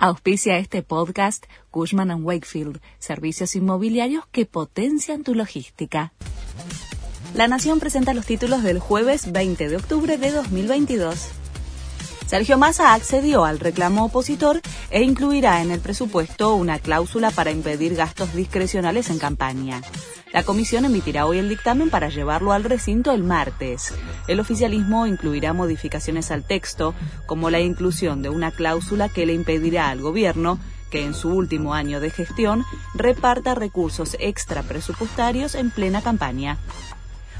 Auspicia este podcast Cushman ⁇ Wakefield, servicios inmobiliarios que potencian tu logística. La Nación presenta los títulos del jueves 20 de octubre de 2022. Sergio Massa accedió al reclamo opositor e incluirá en el presupuesto una cláusula para impedir gastos discrecionales en campaña. La comisión emitirá hoy el dictamen para llevarlo al recinto el martes. El oficialismo incluirá modificaciones al texto, como la inclusión de una cláusula que le impedirá al gobierno que en su último año de gestión reparta recursos extra presupuestarios en plena campaña.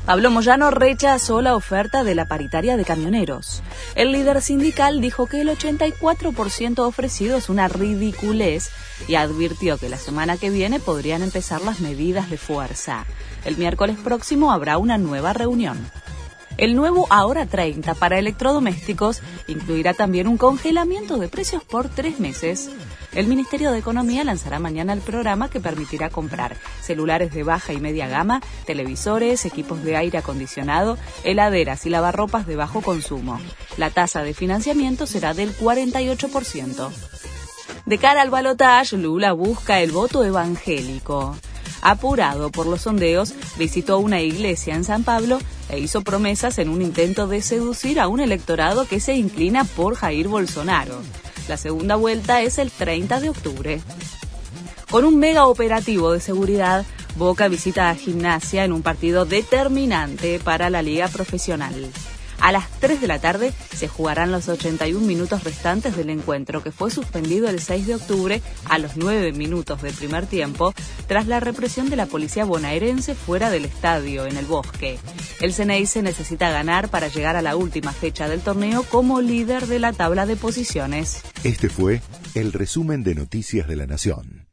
Pablo Moyano rechazó la oferta de la paritaria de camioneros. El líder sindical dijo que el 84% ofrecido es una ridiculez y advirtió que la semana que viene podrían empezar las medidas de fuerza. El miércoles próximo habrá una nueva reunión. El nuevo Ahora 30 para electrodomésticos incluirá también un congelamiento de precios por tres meses. El Ministerio de Economía lanzará mañana el programa que permitirá comprar celulares de baja y media gama, televisores, equipos de aire acondicionado, heladeras y lavarropas de bajo consumo. La tasa de financiamiento será del 48%. De cara al balotaje, Lula busca el voto evangélico. Apurado por los sondeos, visitó una iglesia en San Pablo e hizo promesas en un intento de seducir a un electorado que se inclina por Jair Bolsonaro. La segunda vuelta es el 30 de octubre. Con un mega operativo de seguridad, Boca visita a Gimnasia en un partido determinante para la liga profesional. A las 3 de la tarde se jugarán los 81 minutos restantes del encuentro que fue suspendido el 6 de octubre a los 9 minutos del primer tiempo tras la represión de la policía bonaerense fuera del estadio en el bosque. El se necesita ganar para llegar a la última fecha del torneo como líder de la tabla de posiciones. Este fue el resumen de Noticias de la Nación.